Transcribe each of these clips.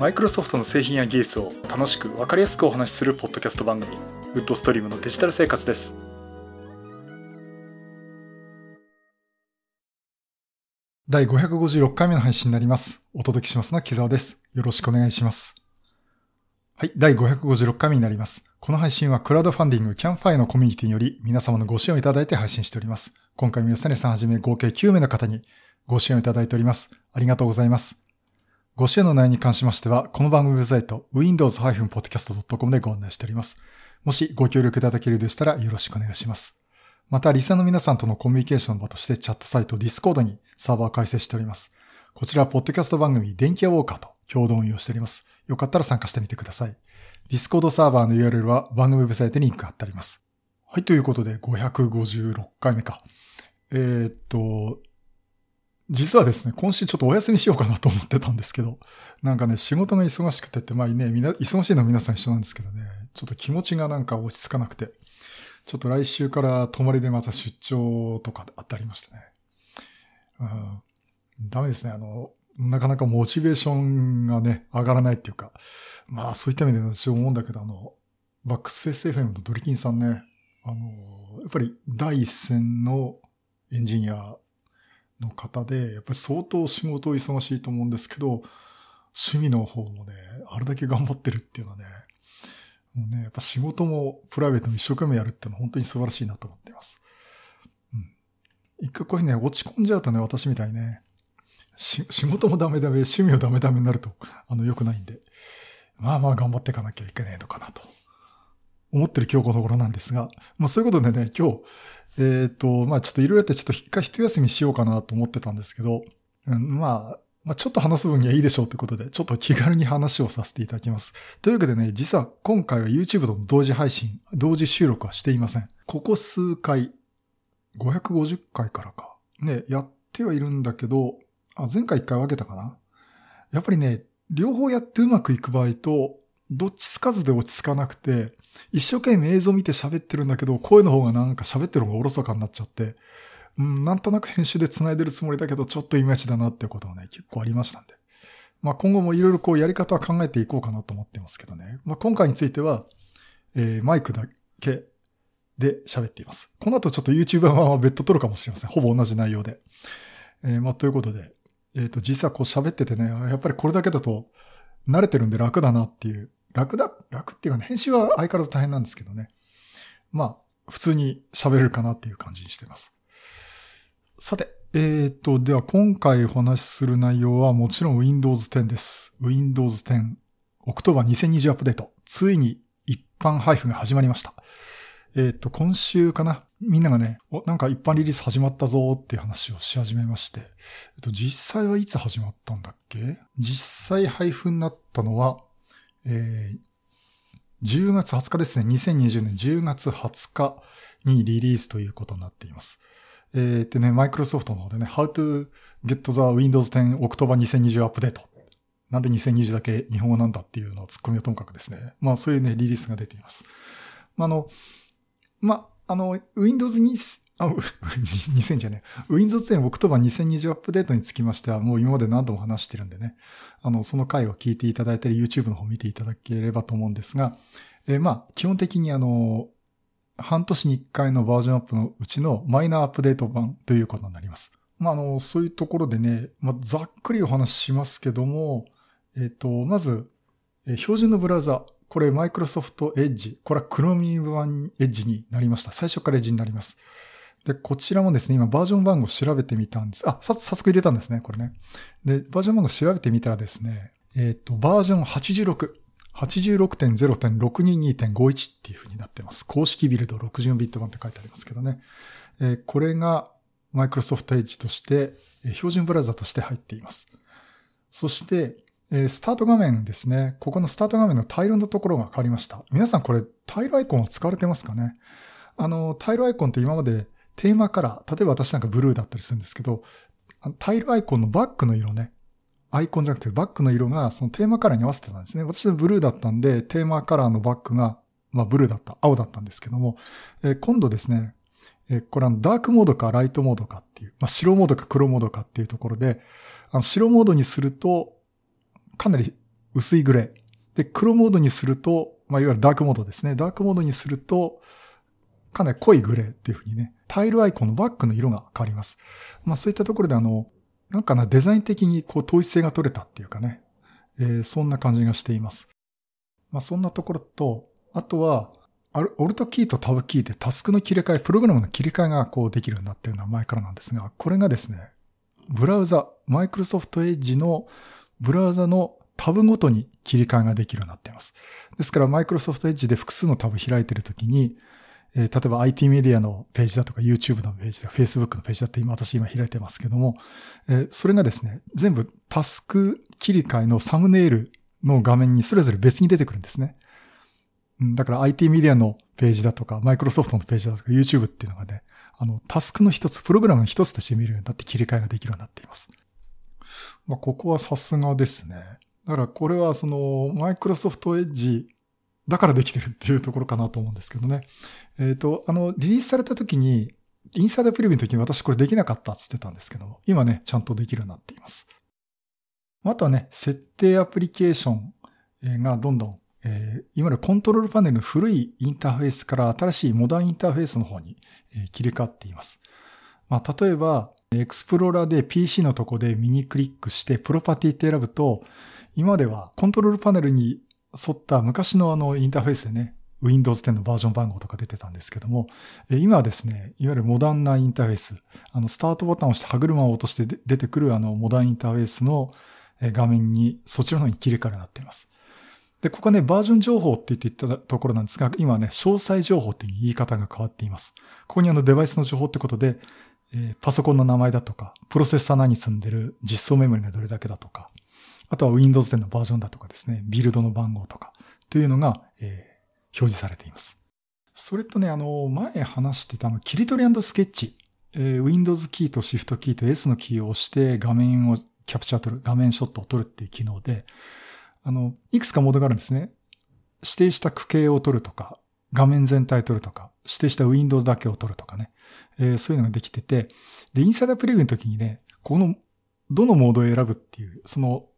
マイクロソフトの製品や技術を楽しく分かりやすくお話しするポッドキャスト番組 WoodStream のデジタル生活です第556回目の配信になります。お届けしますのは木沢です。よろしくお願いします。はい、第556回目になります。この配信はクラウドファンディングキャンファイのコミュニティにより皆様のご支援をいただいて配信しております。今回も吉根さんはじめ合計9名の方にご支援をいただいております。ありがとうございます。ご支援の内容に関しましては、この番組ウェブサイト windows-podcast.com でご案内しております。もしご協力いただけるでしたらよろしくお願いします。また、リスナーの皆さんとのコミュニケーションの場としてチャットサイト Discord にサーバーを開設しております。こちらポッドキャスト番組電気屋ウォーカーと共同運用しております。よかったら参加してみてください。Discord サーバーの URL は番組ウェブサイトにリンク貼ってあります。はい、ということで556回目か。えー、っと、実はですね、今週ちょっとお休みしようかなと思ってたんですけど、なんかね、仕事が忙しくてって、まあね、みな、忙しいのは皆さん一緒なんですけどね、ちょっと気持ちがなんか落ち着かなくて、ちょっと来週から泊まりでまた出張とかあってありましたね。うん、ダメですね。あの、なかなかモチベーションがね、上がらないっていうか、まあそういった意味で私思うんだけど、あの、バックスフェイス FM のドリキンさんね、あの、やっぱり第一線のエンジニアの方で、やっぱり相当仕事忙しいと思うんですけど、趣味の方もね、あれだけ頑張ってるっていうのはね、もうね、やっぱ仕事もプライベートも一生懸命やるっていうのは本当に素晴らしいなと思っています。うん。一回こういうね、落ち込んじゃうとね、私みたいね、仕事もダメダメ、趣味もダメダメになると、あの、良くないんで、まあまあ頑張っていかなきゃいけないのかなと、思ってる今日この頃なんですが、まあそういうことでね、今日、えっ、ー、と、まあちょっといろいろってちょっと一回一休みしようかなと思ってたんですけど、うん、まあ、まあ、ちょっと話す分にはいいでしょうということで、ちょっと気軽に話をさせていただきます。というわけでね、実は今回は YouTube との同時配信、同時収録はしていません。ここ数回、550回からか。ね、やってはいるんだけど、あ、前回一回分けたかな。やっぱりね、両方やってうまくいく場合と、どっちつかずで落ち着かなくて、一生懸命映像見て喋ってるんだけど、声の方がなんか喋ってる方がおろそかになっちゃって、うん、なんとなく編集で繋いでるつもりだけど、ちょっといまいちだなっていうことがね、結構ありましたんで。まあ今後もいろいろこうやり方は考えていこうかなと思ってますけどね。まあ今回については、えー、マイクだけで喋っています。この後ちょっと YouTuber は別途撮るかもしれません。ほぼ同じ内容で。えー、まあということで、えっ、ー、と実はこう喋っててね、やっぱりこれだけだと慣れてるんで楽だなっていう。楽だ、楽っていうかね、編集は相変わらず大変なんですけどね。まあ、普通に喋れるかなっていう感じにしてます。さて、えっ、と、では今回お話しする内容はもちろん Windows 10です。Windows 10 October 2020アップデート。ついに一般配布が始まりました。えっ、と、今週かな。みんながね、お、なんか一般リリース始まったぞーっていう話をし始めまして。えっ、と、実際はいつ始まったんだっけ？実際配布になったのは、えー、10月20日ですね。2020年10月20日にリリースということになっています。えー、ってね、マイクロソフトの方でね、How to get the Windows 10 October 2020 Update。なんで2020だけ日本語なんだっていうのを突っ込みはともかくですね。まあそういうね、リリースが出ています。まあ、あの、まあ、あの、Windows に、あ、2000 じゃねえ、Windows 10 October 2020 Update につきましてはもう今まで何度も話してるんでね、あの、その回を聞いていただいたり YouTube の方見ていただければと思うんですが、えー、まあ、基本的にあの、半年に1回のバージョンアップのうちのマイナーアップデート版ということになります。まあ、あの、そういうところでね、まあ、ざっくりお話ししますけども、えっ、ー、と、まず、えー、標準のブラウザ、これマイクロソフトエッジ、これは Chromium 版エッジになりました。最初からエッジになります。で、こちらもですね、今バージョン番号調べてみたんです。あ、さ、早速入れたんですね、これね。で、バージョン番号調べてみたらですね、えっ、ー、と、バージョン86。86.0.622.51っていう風になってます。公式ビルド64ビット版って書いてありますけどね。えー、これが Microsoft Edge として、標準ブラウザとして入っています。そして、え、スタート画面ですね。ここのスタート画面のタイルのところが変わりました。皆さんこれタイルアイコンを使われてますかね？あの、タイルアイコンって今までテーマカラー、例えば私なんかブルーだったりするんですけど、タイルアイコンのバックの色ね、アイコンじゃなくてバックの色がそのテーマカラーに合わせてたんですね。私はブルーだったんで、テーマカラーのバックが、まあブルーだった、青だったんですけども、え、今度ですね、え、これはダークモードかライトモードかっていう、まあ白モードか黒モードかっていうところで、あの白モードにすると、かなり薄いグレー。で、黒モードにすると、まあ、いわゆるダークモードですね。ダークモードにすると、かなり濃いグレーっていう風にね、タイルアイコンのバックの色が変わります。まあそういったところであの、なんかな、デザイン的にこう統一性が取れたっていうかね、えー、そんな感じがしています。まあそんなところと、あとは、オルトキーとタブキーでタスクの切り替え、プログラムの切り替えがこうできるようになっているのは前からなんですが、これがですね、ブラウザ、マイクロソフトエッジのブラウザのタブごとに切り替えができるようになっています。ですから、マイクロソフトエッジで複数のタブ開いているときに、えー、例えば IT メディアのページだとか YouTube のページだ、Facebook のページだって今私今開いてますけども、えー、それがですね、全部タスク切り替えのサムネイルの画面にそれぞれ別に出てくるんですね。だから IT メディアのページだとか、マイクロソフトのページだとか、YouTube っていうのがね、あの、タスクの一つ、プログラムの一つとして見るようになって切り替えができるようになっています。まあ、ここはさすがですね。だからこれはその、マイクロソフトエッジだからできてるっていうところかなと思うんですけどね。えっ、ー、と、あの、リリースされた時に、インサイダープレビューの時に私これできなかったって言ってたんですけど今ね、ちゃんとできるようになっています。あとはね、設定アプリケーションがどんどん、えー、いわゆるコントロールパネルの古いインターフェースから新しいモダンインターフェースの方に切り替わっています。まあ、例えば、エクスプローラーで PC のとこで右クリックしてプロパティって選ぶと、今ではコントロールパネルに沿った昔のあのインターフェースでね、Windows 10のバージョン番号とか出てたんですけども、今はですね、いわゆるモダンなインターフェース、あの、スタートボタンを押して歯車を落として出てくるあの、モダンインターフェースの画面に、そちらの方に切り替えになっています。で、ここはね、バージョン情報って言っていたところなんですが、今はね、詳細情報っていう言い方が変わっています。ここにあのデバイスの情報ってことで、え、パソコンの名前だとか、プロセッサー何積んでる、実装メモリがどれだけだとか、あとは Windows 10のバージョンだとかですね、ビルドの番号とか、というのが、えー、表示されています。それとね、あの、前話してたの、切り取りスケッチ。えー、Windows キーと Shift キーと S のキーを押して画面をキャプチャー取る、画面ショットを撮るっていう機能で、あの、いくつかモードがあるんですね。指定した区形を取るとか、画面全体を取るとか、指定した Windows だけを取るとかね。えー、そういうのができてて、で、インサイダープレビューの時にね、この、どのモードを選ぶっていう、その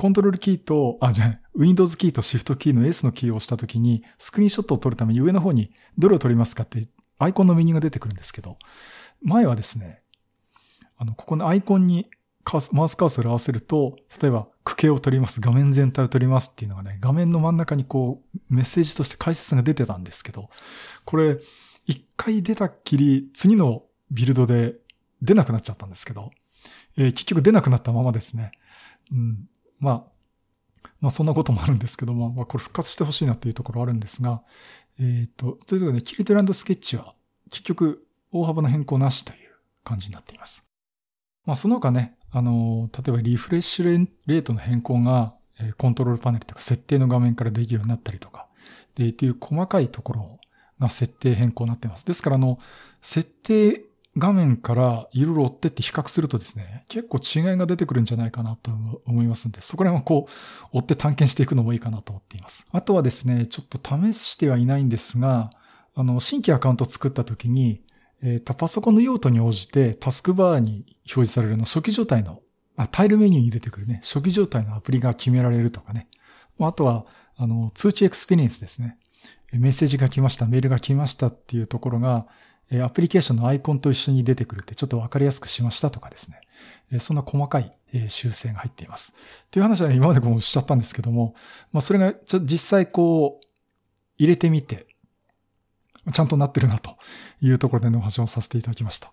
コントロールキーと、あ、じゃあ、Windows キーと Shift キーの S のキーを押したときに、スクリーンショットを撮るために上の方にどれを撮りますかってアイコンのメニューが出てくるんですけど、前はですね、あの、ここのアイコンにマウスカーソルを合わせると、例えば、区形を取ります、画面全体を取りますっていうのがね、画面の真ん中にこう、メッセージとして解説が出てたんですけど、これ、一回出たっきり、次のビルドで出なくなっちゃったんですけど、えー、結局出なくなったままですね。うん。まあ、まあそんなこともあるんですけども、まあこれ復活してほしいなというところあるんですが、えっ、ー、と、ということで、キリトランドスケッチは結局大幅な変更なしという感じになっています。まあその他ね、あの、例えばリフレッシュレートの変更が、コントロールパネルというか設定の画面からできるようになったりとか、で、っていう細かいところが設定変更になっています。ですから、あの、設定画面からいろいろ追ってって比較するとですね、結構違いが出てくるんじゃないかなと思いますんで、そこら辺はこう、追って探検していくのもいいかなと思っています。あとはですね、ちょっと試してはいないんですが、あの、新規アカウント作った時に、えっ、ー、と、パソコンの用途に応じてタスクバーに表示されるの初期状態のあ、タイルメニューに出てくるね、初期状態のアプリが決められるとかね。あとは、あの、通知エクスペリエンスですね。メッセージが来ました、メールが来ましたっていうところが、えアプリケーションのアイコンと一緒に出てくるってちょっとわかりやすくしましたとかですね。えそんな細かい修正が入っています。っていう話は今までもおっしゃったんですけども、まあそれがちょ実際こう入れてみて、ちゃんとなってるなというところでのお話をさせていただきました。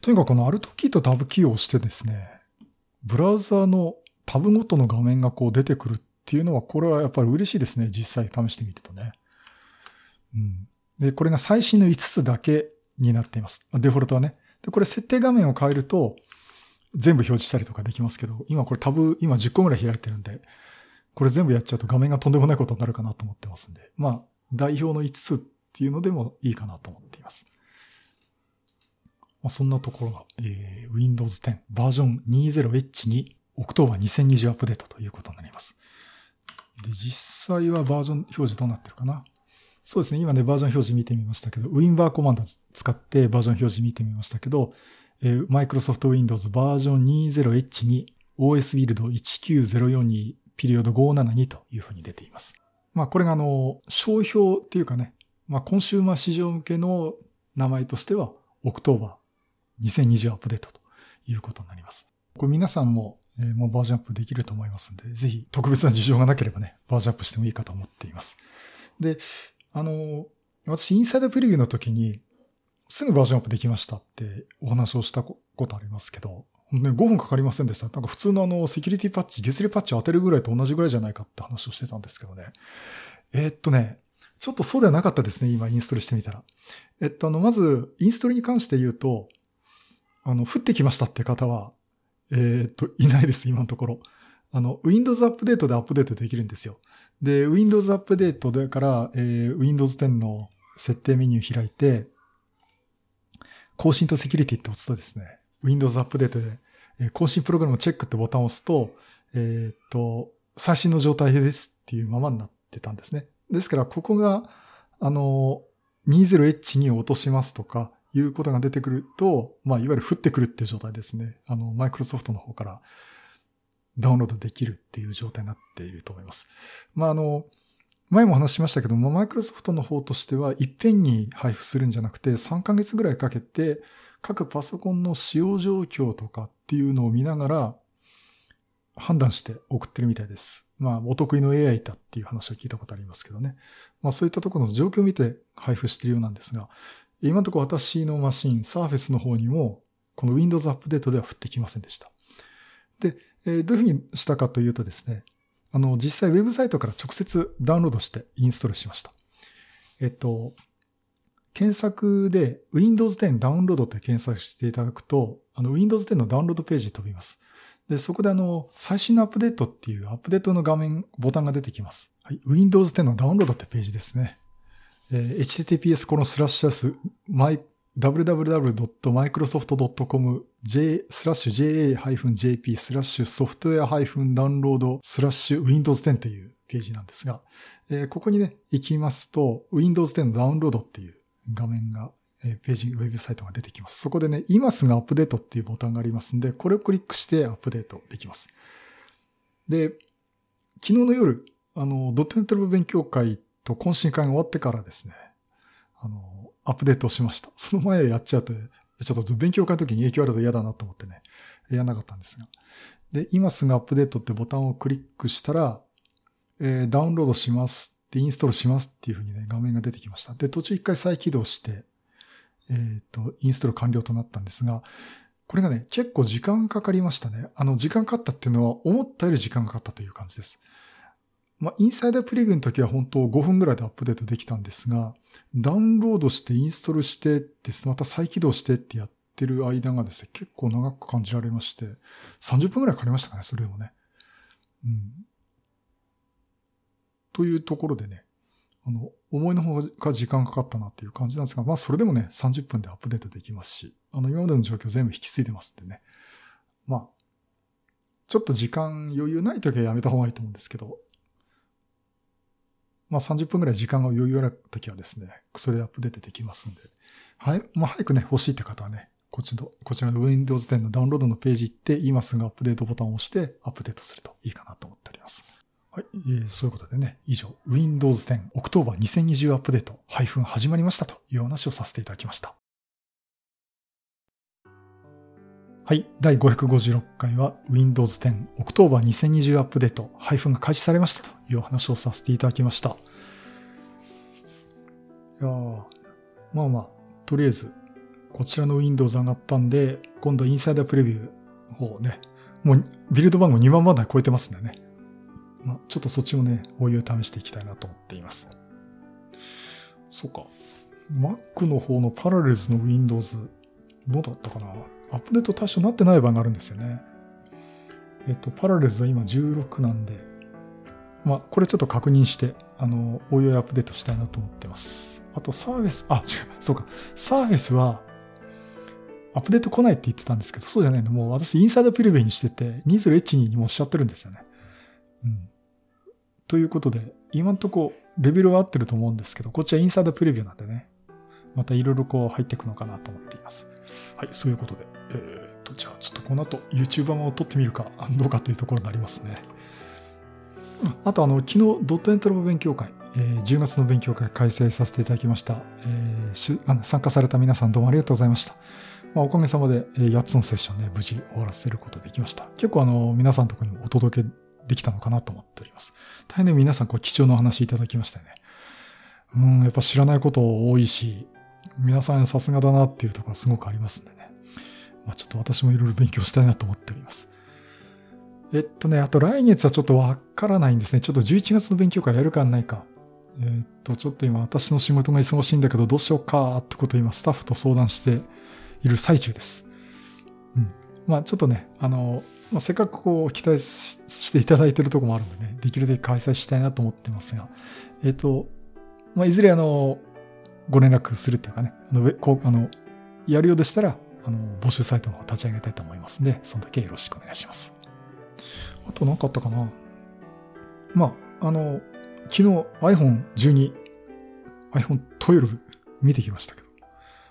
とにかくこの Alt キーと Tab キーを押してですね、ブラウザーのタブごとの画面がこう出てくるっていうのは、これはやっぱり嬉しいですね。実際試してみるとね。うん。で、これが最新の5つだけになっています。デフォルトはね。で、これ設定画面を変えると、全部表示したりとかできますけど、今これタブ、今10個ぐらい開いてるんで、これ全部やっちゃうと画面がとんでもないことになるかなと思ってますんで、まあ、代表の5つっていうのでもいいかなと思っています。まあ、そんなところが、えー、Windows 10バージョン 20H に October 2020アップデートということになります。で、実際はバージョン表示どうなってるかな？そうですね。今ね、バージョン表示見てみましたけど、WinBar コマンド使ってバージョン表示見てみましたけど、えー、Microsoft Windows バージョン 20H に OS ビルド1904にピリオド572というふうに出ています。まあこれがあの、商標っていうかね、まあコンシューマー市場向けの名前としては、 October 2020 Update ということになります。これ皆さんも、えー、もうバージョンアップできると思いますんで、ぜひ特別な事情がなければね、バージョンアップしてもいいかと思っています。で、あの、私 Insider Preview の時に、すぐバージョンアップできましたってお話をしたことありますけど、ね、5分かかりませんでした。なんか普通のあの、セキュリティパッチ、月例パッチを当てるぐらいと同じぐらいじゃないかって話をしてたんですけどね。えー、っとね、ちょっとそうではなかったですね、今インストールしてみたら。えっと、あの、まず、インストールに関して言うと、あの、降ってきましたって方は、えー、っと、いないです、今のところ。あの、Windows アップデートでアップデートできるんですよ。で、Windows アップデートでから、えー、Windows 10の設定メニュー開いて、更新とセキュリティって押すとですね、Windows アップデートで、えー、更新プログラムチェックってボタンを押すと、えー、っと、最新の状態ですっていうままになってたんですね。ですから、ここが、あの、20H に落としますとか、いうことが出てくると、まあ、いわゆる降ってくるっていう状態ですね。あの、マイクロソフトの方からダウンロードできるっていう状態になっていると思います。まあ、あの、前も話しましたけども、マイクロソフトの方としては、いっぺんに配布するんじゃなくて、3ヶ月ぐらいかけて、各パソコンの使用状況とかっていうのを見ながら、判断して送ってるみたいです。まあ、お得意の AI だっていう話を聞いたことありますけどね。まあ、そういったところの状況を見て配布しているようなんですが、今のところ私のマシン、Surface の方にも、この Windows アップデートでは降ってきませんでした。で、えー、どういうふうにしたかというとですね、あの、実際ウェブサイトから直接ダウンロードしてインストールしました。えっと、検索で Windows 10ダウンロードって検索していただくと、あの Windows 10のダウンロードページ飛びます。で、そこであの、最新のアップデートっていうアップデートの画面、ボタンが出てきます。はい。Windows 10のダウンロードってページですね。えー、https このスラッシュス、www.microsoft.com j スラッシュ ja-jp スラッシュ software-download スラッシュ Windows 10というページなんですが、えー、ここにね、行きますと Windows 10のダウンロードっていう画面がえページ、ウェブサイトが出てきます。そこでね、今すぐアップデートっていうボタンがありますんで、これをクリックしてアップデートできます。で、昨日の夜、あの、ドットネットラブ勉強会と懇親会が終わってからですね、あの、アップデートしました。その前やっちゃうと、ちょっと勉強会の時に影響あると嫌だなと思ってね、やらなかったんですが。で、今すぐアップデートってボタンをクリックしたら、えー、ダウンロードしますで、インストールしますっていうふうにね、画面が出てきました。で、途中一回再起動して、えっ、ー、と、インストール完了となったんですが、これがね、結構時間かかりましたね。あの、時間かかったっていうのは、思ったより時間かかったという感じです。まあ、インサイダープレビューの時は本当5分ぐらいでアップデートできたんですが、ダウンロードしてインストールしてです、また再起動してってやってる間がですね、結構長く感じられまして、30分ぐらいかかりましたかね、それでもね。うん。というところでね、あの、思いの方が時間かかったなっていう感じなんですが、まあそれでもね、30分でアップデートできますし、あの、今までの状況全部引き継いでますんでね。まあ、ちょっと時間余裕ない時はやめた方がいいと思うんですけど、まあ30分ぐらい時間が余裕ある時はですね、それでアップデートできますんで、はい、まあ早くね、欲しいって方はね、こっちの、こちらの Windows 10のダウンロードのページ行って、今すぐアップデートボタンを押してアップデートするといいかなと思っております。はい。えー、そういうことでね、以上、Windows 10 October 2020アップデート配布始まりましたという話をさせていただきました。はい。第556回は Windows 10 October 2020アップデート配布が開始されましたというお話をさせていただきました。いやまあまあ、とりあえず、こちらの Windows 上がったんで、今度インサイダープレビューの方ね、もうビルド番号2万番台超えてますんでね。まあ、ちょっとそっちもね、お湯を試していきたいなと思っています。そうか。Mac の方のパラレルズの Windows、どうだったかな？アップデート対象になってない版があるんですよね。えっと、パラレルズは今16なんで、まあ、これちょっと確認して、あの、応用アップデートしたいなと思ってます。あと、サーフェス、あ、違う、そうか。サーフェスは、アップデート来ないって言ってたんですけど、そうじゃないの。もう私、インサイドプレビューにしてて、2012にもうしゃってるんですよね。うん。ということで、今んとこレベルは合ってると思うんですけど、こっちはインサイドプレビューなんでね、またいろいろこう入っていくのかなと思っています。はい、そういうことで、えー、と、じゃあちょっとこの後 YouTuber を撮ってみるかどうかというところになりますね。あとあの、昨日ドットエントロボ勉強会、えー、10月の勉強会開催させていただきました。えー、しあの参加された皆さんどうもありがとうございました。まあ、おかげさまで8つのセッションね、無事終わらせることできました。結構あの、皆さんとこにもお届けできたのかなと思っております。大変、皆さんこう貴重なお話いただきましたね。うん、やっぱ知らないこと多いし、皆さんさすがだなっていうところすごくありますね。まあ、ちょっと私もいろいろ勉強したいなと思っております。えっとね、あと来月はちょっとわからないんですね。ちょっと11月の勉強会やるかないか。えっと、ちょっと今私の仕事が忙しいんだけどどうしようかってことを今スタッフと相談している最中です。うん。まあちょっとね、あの、まあ、せっかくこう期待していただいてるとこもあるんでね、できるだけ開催したいなと思ってますが、えっと、まあいずれあの、ご連絡するっていうかね、あの、こうあのやるようでしたら、あの、募集サイトの方立ち上げたいと思いますんで、その時はよろしくお願いします。あと何かあったかな？まあ、あの、昨日 iPhone12、iPhone12 見てきましたけど。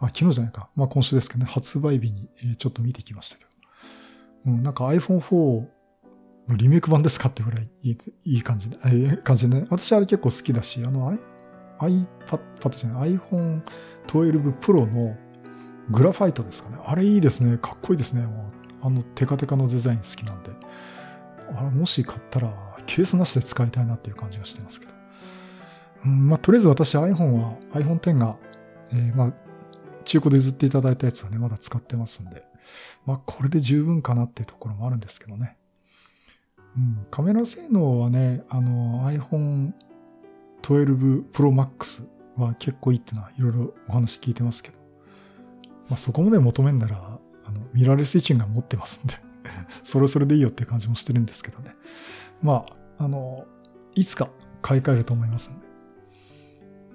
あ、昨日じゃないか。まあ今週ですけどね、発売日にちょっと見てきましたけど。うん、なんか iPhone4 のリメイク版ですかってぐらいいいいい感じで、え感じでね。私あれ結構好きだし、あの iPad じゃない、iPhone 12 Pro のグラファイトですかね。あれいいですね。かっこいいですね。もうあのテカテカのデザイン好きなんで。あれもし買ったらケースなしで使いたいなっていう感じがしてますけど。うん、まあ、とりあえず私 iPhone は iPhone X が、えー、まあ、中古で譲っていただいたやつはね、まだ使ってますんで。まあ、これで十分かなっていうところもあるんですけどね。うん、カメラ性能はね、あの iPhone 12 Pro Max は結構いいっていうのはいろいろお話聞いてますけど。まあ、そこまで求めんなら、あの、ミラーレス位置が持ってますんで それそれでいいよって感じもしてるんですけどね。まあ、あの、いつか買い替えると思いますんで。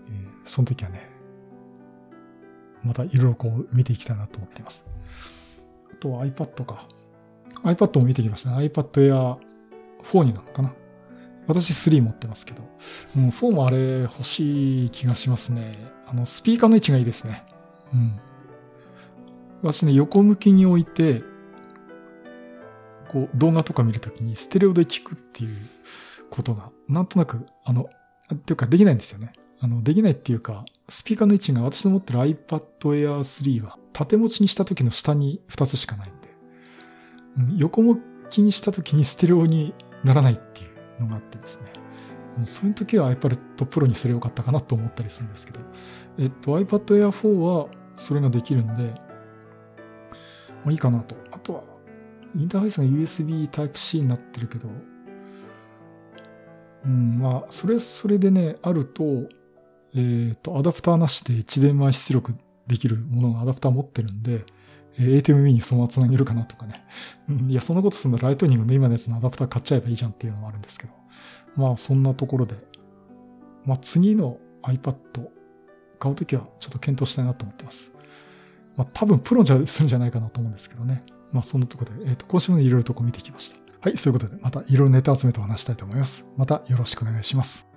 えー、その時はね、またいろいろこう見ていきたいなと思っています。あとは iPad か。iPad も見てきましたね。iPad Air 4になるのかな。私3持ってますけど。うん、4もあれ欲しい気がしますね。あの、スピーカーの位置がいいですね。うん。私ね、横向きに置いて、こう、動画とか見るときにステレオで聞くっていうことが、なんとなく、あの、っていうかできないんですよね。あの、できないっていうか、スピーカーの位置が私の持ってる iPad Air 3は縦持ちにした時の下に2つしかないんで、うん、横向きにした時にステレオにならないっていうのがあってですね。そういう時は iPad Pro にすればよかったかなと思ったりするんですけど、えっと iPad Air 4はそれができるんで、まあいいかなと。あとはインターフェースが USB Type-C になってるけど、うん、まあ、それ、それでね、あると、えっ、ー、と、アダプターなしで HDMI 出力できるものがアダプター持ってるんで、えー、ATMB にそのまま繋げるかなとかね。いや、そんなことするのライトニングの今のやつのアダプター買っちゃえばいいじゃんっていうのもあるんですけど。まあ、そんなところで。まあ、次の iPad 買うときはちょっと検討したいなと思ってます。まあ、多分プロじゃするんじゃないかなと思うんですけどね。まあそんなとこで、えっ、ー、と、今週もね、いろいろとこう見てきました。はい、そういうことで、またいろいろネタ集めてお話したいと思います。またよろしくお願いします。